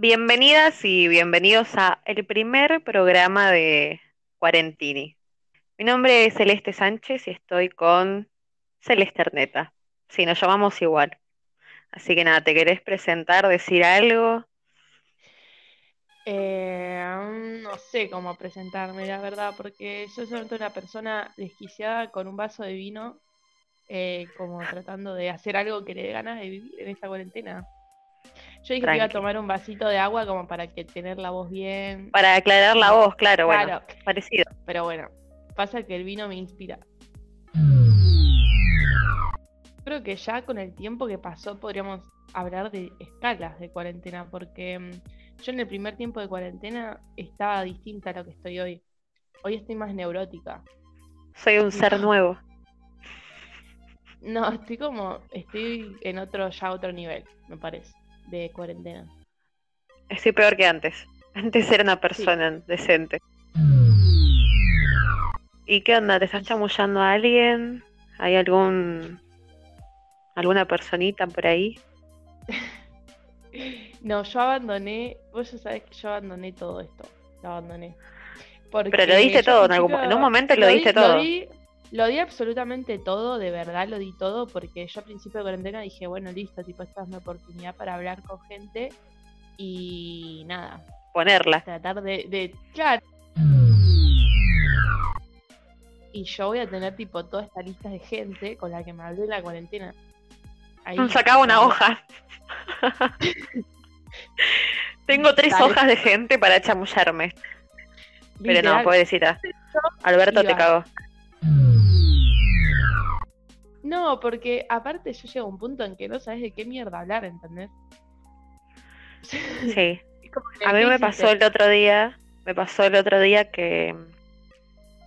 Bienvenidas y bienvenidos a el primer programa de Cuarentini. Mi nombre es Celeste Sánchez y estoy con Celeste Erneta. Sí, nos llamamos igual. Así que nada, ¿te querés presentar, decir algo? Eh, no sé cómo presentarme, la verdad, porque yo soy una persona desquiciada con un vaso de vino, eh, como tratando de hacer algo que le dé ganas de vivir en esta cuarentena. Yo dije que iba a tomar un vasito de agua como para que tener la voz bien. Para aclarar la voz, claro, bueno, parecido. Pero bueno, pasa que el vino me inspira. Creo que ya con el tiempo que pasó podríamos hablar de escalas de cuarentena, porque mm, yo en el primer tiempo de cuarentena estaba distinta a lo que estoy hoy. Hoy estoy más neurótica. Soy un ser nuevo. No, estoy como, estoy en otro, ya otro nivel, me parece de cuarentena. Estoy peor que antes. Antes era una persona decente. ¿Y qué onda? ¿Te estás chamullando a alguien? ¿Hay algún alguna personita por ahí? no, yo abandoné, vos ya sabés que yo abandoné todo esto. Lo abandoné. Pero lo diste todo, en, algún, en un momento lo, diste todo. Lo di absolutamente todo, de verdad lo di todo, porque yo al principio de cuarentena dije, bueno, listo, tipo, esta es mi oportunidad para hablar con gente y nada. Ponerla. Tratar de, de claro. Y yo voy a tener, tipo, toda esta lista de gente con la que me hablé en la cuarentena. Ahí, Sacaba una hoja. Tengo tres hojas de gente para chamullarme. Pero no, pobrecita. Alberto te cagó. No, porque aparte yo llego a un punto en que no sabes de qué mierda hablar, ¿entendés? Sí. a mí me pasó el otro día, me pasó el otro día que,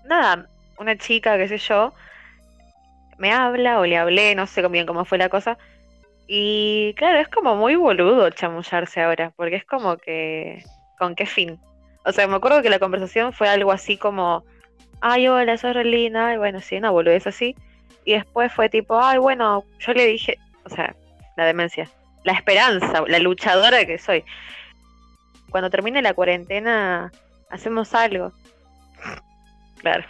nada, una chica, qué sé yo, me habla o le hablé, no sé bien cómo fue la cosa. Y claro, es como muy boludo chamullarse ahora, porque es como que, ¿con qué fin? O sea, me acuerdo que la conversación fue algo así como, ay, hola, sos Relina, y bueno, sí, una boludez así. Y después fue tipo, ay, bueno, yo le dije, o sea, la demencia, la esperanza, la luchadora que soy. Cuando termine la cuarentena, hacemos algo. Claro.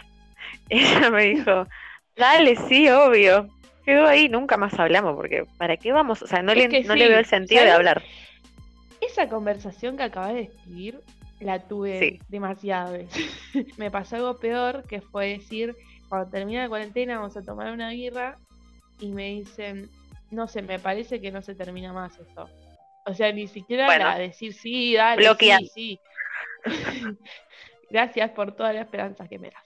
Ella me dijo, dale, sí, obvio. Quedó ahí, nunca más hablamos, porque ¿para qué vamos? O sea, no, le, no le veo el sentido de hablar. Esa conversación que acabas de escribir, la tuve demasiado me pasó algo peor, que fue decir, cuando termina la cuarentena vamos a tomar una birra y me dicen, no sé, me parece que no se termina más esto. O sea, ni siquiera decir sí, dale, sí, sí. Gracias por toda la esperanza que me das.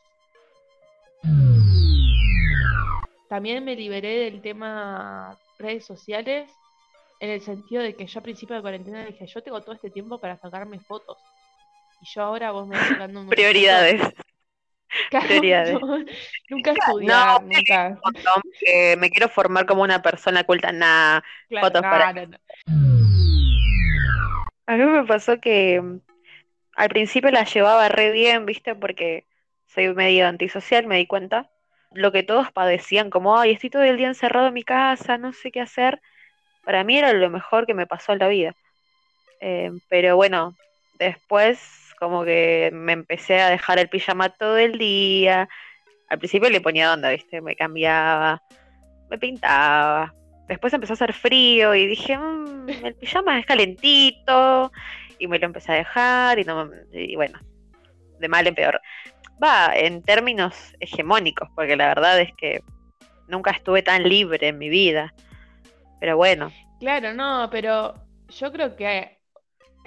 También me liberé del tema redes sociales en el sentido de que yo a principio de cuarentena dije, yo tengo todo este tiempo para sacarme fotos. Y yo ahora vos me estás sacando Prioridades. nunca estudiar, nunca. me quiero formar como una persona culta, nada. fotos para... A mí me pasó que mm, al principio la llevaba re bien, ¿viste? Porque soy medio antisocial, me di cuenta. Lo que todos padecían, como, ay, estoy todo el día encerrado en mi casa, no sé qué hacer. Para mí era lo mejor que me pasó en la vida. Eh, pero bueno, después como que me empecé a dejar el pijama todo el día. Al principio le ponía onda, ¿viste? Me cambiaba, me pintaba. Después empezó a hacer frío y dije, mmm, el pijama es calentito. Y me lo empecé a dejar y, no, y bueno, de mal en peor. Va, en términos hegemónicos, porque la verdad es que nunca estuve tan libre en mi vida. Pero bueno. Claro, no, pero yo creo que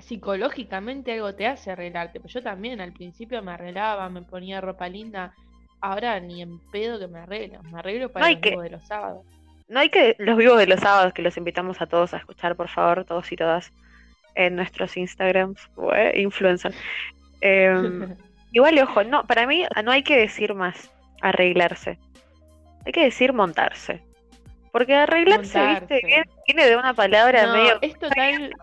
psicológicamente algo te hace arreglarte. Pero yo también al principio me arreglaba, me ponía ropa linda. Ahora ni en pedo que me arreglo. Me arreglo para los vivos de los sábados. No hay que. Los vivos de los sábados, que los invitamos a todos a escuchar, por favor, todos y todas, en nuestros Instagrams, influencer. Em, igual, ojo, no, para mí no hay que decir más arreglarse. Hay que decir montarse. Porque arreglarse, viste, viene de una palabra medio. Es total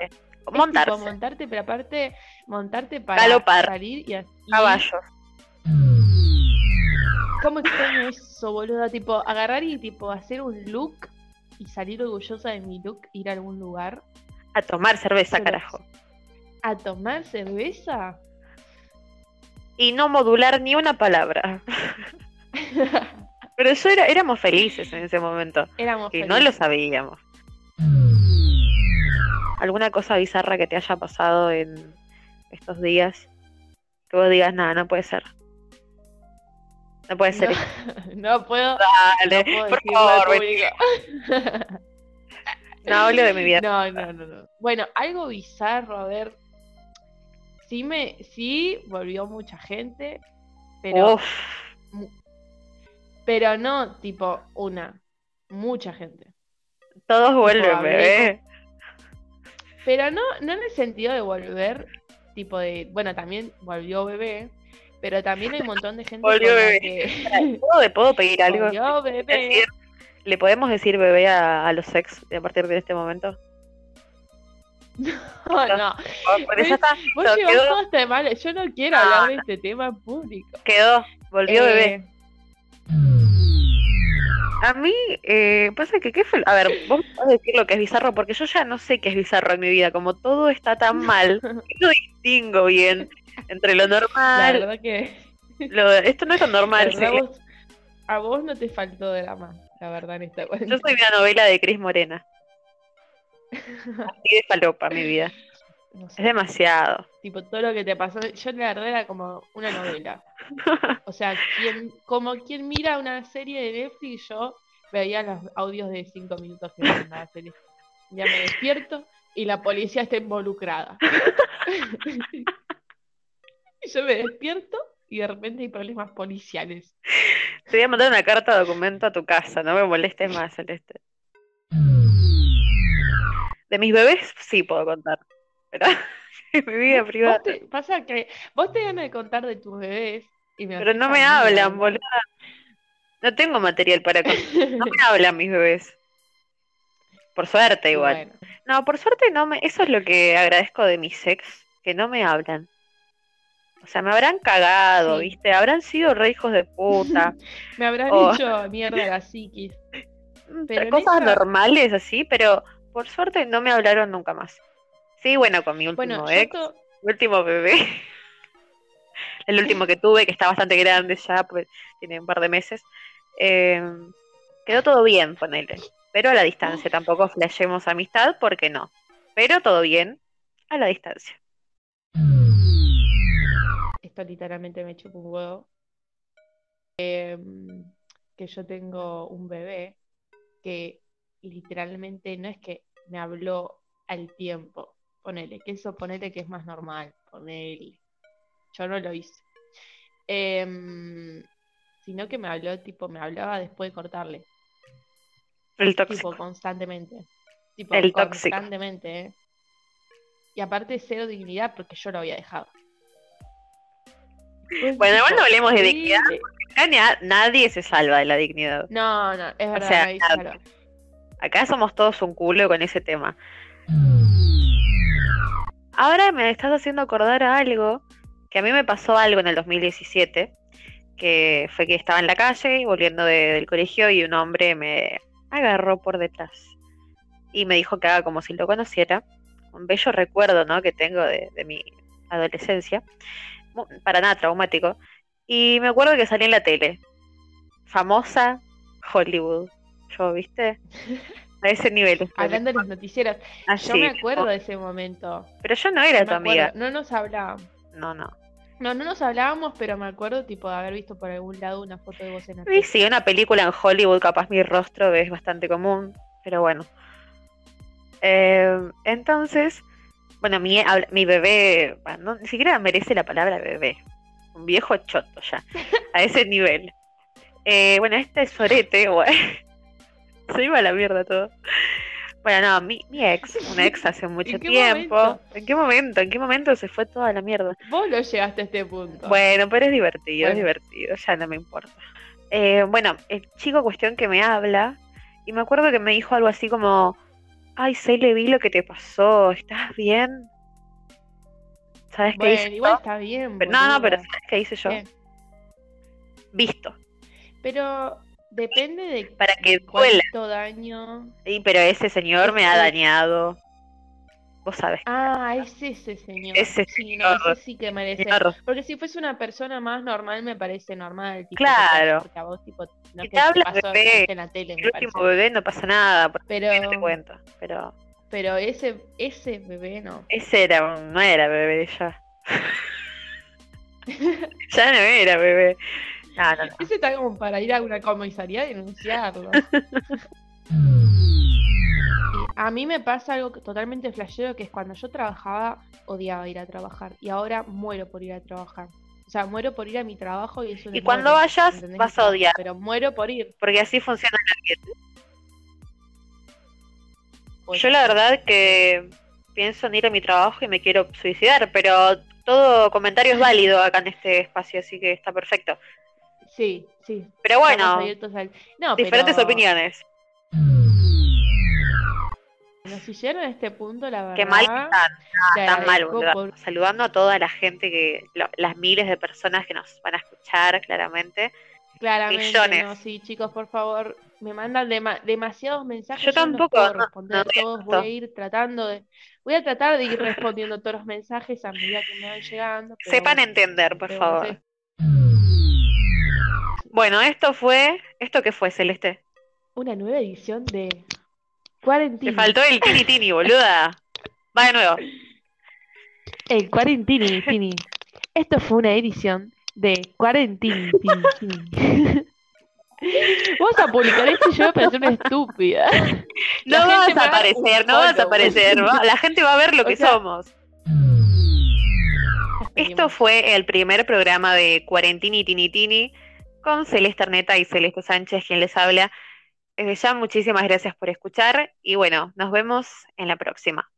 montarse. montarte, pero aparte, montarte para salir y así. Caballos. ¿Cómo extraño eso, boludo? Tipo, agarrar y tipo hacer un look y salir orgullosa de mi look, ir a algún lugar. A tomar cerveza, carajo. a tomar cerveza y no modular ni una palabra. Pero eso era, éramos felices en ese momento. Éramos y no lo sabíamos. ¿Alguna cosa bizarra que te haya pasado en estos días? Que vos digas, nada, no puede ser. No puede ser. No, puedo. Dale, por favor. no hablo de mi vida. No, no, no, no. Bueno, algo bizarro, a ver. Sí me, sí volvió mucha gente, pero pero no tipo una, mucha gente. Todos vuelven, bebé. Pero no, no en el sentido de volver, tipo de, bueno, también volvió bebé, pero también hay un montón de gente volvió bebé. Que... ¿Puedo, ¿Puedo, pedir algo? Volvió bebé. ¿Le podemos decir bebé a, a los sex a partir de este momento? No, no. Por eso está, vos llevas todo este mal. Yo no quiero hablar de este tema público. Quedó, volvió bebé. A mí, eh, pasa que, ¿qué fue? A ver, vos podés decir lo que es bizarro, porque yo ya no sé qué es bizarro en mi vida. Como todo está tan mal, no distingo bien entre lo normal. La verdad que. esto no es lo normal. a vos no te faltó de la verdad, en esta Yo soy una novela de Cris Morena. Así de falopa mi vida. Es demasiado. Tipo, todo lo que te pasó. Yo la verdad era como una novela. O sea, quien, como quien mira una serie de Netflix, yo veía los audios de cinco minutos que me la serie. Ya me despierto y la policía está involucrada. y yo me despierto y de repente hay problemas policiales. Te voy a mandar una carta de documento a tu casa, no me molestes más, Celeste. De mis bebés sí puedo contar, mi vida privada. pasa que vos te ganas de contar de tus bebés y Pero no me hablan, boludo. No tengo material para contar. No me hablan mis bebés. Por suerte igual. No, por suerte no me... Eso es lo que agradezco de mis ex, que no me hablan. O sea, me habrán cagado, ¿viste? Habrán sido re hijos de puta. me habrán dicho mierda la psiquis. Pero cosas normales así, pero por suerte no me hablaron nunca más. Sí, bueno, con mi último ex, mi último bebé. el último que tuve, que está bastante grande ya, pues tiene un par de meses. Eh, quedó todo bien, ponele. Pero a la distancia, tampoco flashemos amistad, porque no. Pero todo bien, a la distancia. Esto literalmente me chupa un huevo. Em, que yo tengo un bebé que literalmente no es que me habló al tiempo. Ponele, que eso ponele que es más normal. Ponele. Yo no lo hice. Em, sino que me habló, tipo, me hablaba después de cortarle. El tóxico. Tipo, constantemente. Tipo, el constantemente, ¿eh? Y aparte, cero dignidad porque yo lo había dejado. bueno, igual no hablemos de dignidad. Acá nadie se salva de la dignidad. No, no, es verdad. Acá somos todos un culo con ese tema. Ahora me estás haciendo acordar a algo, que a mí me pasó algo en el 2017, que fue que estaba en la calle volviendo del colegio y un hombre me agarró por detrás y me dijo que haga como si lo conociera. Un bello recuerdo ¿no? que tengo de, de mi adolescencia, para nada traumático. Y me acuerdo que salí en la tele, famosa Hollywood yo, ¿viste? A ese nivel. Hablando de los noticieros. Ah, yo me acuerdo de ese momento. Pero yo no era tu amiga. No nos hablábamos. No, no. No, no nos hablábamos, pero me acuerdo tipo de haber visto por algún lado una foto de vos en Sí, sí, una película en Hollywood, capaz mi rostro es bastante común, pero bueno. Eh, entonces, bueno, mi, mi bebé, ni siquiera merece la palabra bebé. Un viejo choto ya, a ese nivel. Eh, bueno, este sorete, bueno, Se iba a la mierda todo. Bueno, no, mi, mi ex, un ex hace mucho tiempo. ¿En qué momento? ¿En qué momento se fue toda la mierda? Vos lo llegaste a este punto. Bueno, pero es divertido, es divertido, ya no me importa. Eh, bueno, el chico cuestión que me habla, y me acuerdo que me dijo algo así como, ay, le vi lo que te pasó, ¿estás bien? ¿Sabes qué hice igual está bien. no, no, pero ¿sabes qué hice yo? Visto. Pero Depende de, para que cuánto daño. Sí, pero ese señor me ha dañado. Vos sabés. Ah, es ese señor. Ese sí, no, ese sí que merece. Porque si fuese una persona más normal, me parece normal. claro. Porque a vos, tipo, no si te hablas bebé, en la tele, el último bebé no pasa nada. Pero. No te cuento, pero. Pero ese, ese bebé no. Ese era, no era bebé ya. ya no era bebé. No, no, no. Ese está como para ir a una comisaría y denunciarlo. a mí me pasa algo totalmente flashero que es cuando yo trabajaba, odiaba ir a trabajar. Y ahora muero por ir a trabajar. O sea, muero por ir a mi trabajo y eso Y cuando vayas, vas a odiar. Pero muero por ir. Porque así funciona la vida. Pues yo la verdad que pienso en ir a mi trabajo y me quiero suicidar, pero todo comentario es válido acá en este espacio, así que está perfecto. Sí, sí. Pero bueno, diferentes opiniones. Si llegaron a este punto, la verdad. Qué mal están, mal. Saludando a toda la gente, que las miles de personas que nos van a escuchar, claramente. Claramente, Millones. sí, chicos, por favor, me mandan demasiados mensajes. Yo, tampoco. No responder todos, voy a ir tratando de. Voy a tratar de ir respondiendo todos los mensajes a medida que me van llegando. Sepan entender, por favor. Bueno, esto fue. ¿Esto qué fue, Celeste? Una nueva edición de Cuarentini. Te faltó el tini tini, boluda. Va de nuevo. El cuarentini, tini. Esto fue una edición de Cuarentini, tini, tini. Vamos a publicar esto y yo voy a ser una estúpida. No vas a aparecer, no vas a aparecer. La gente va a ver lo que somos. Esto fue el primer programa de Cuarentini Tini Tini con Celeste Arneta y Celeste Sánchez, quien les habla. Desde ya, muchísimas gracias por escuchar y bueno, nos vemos en la próxima.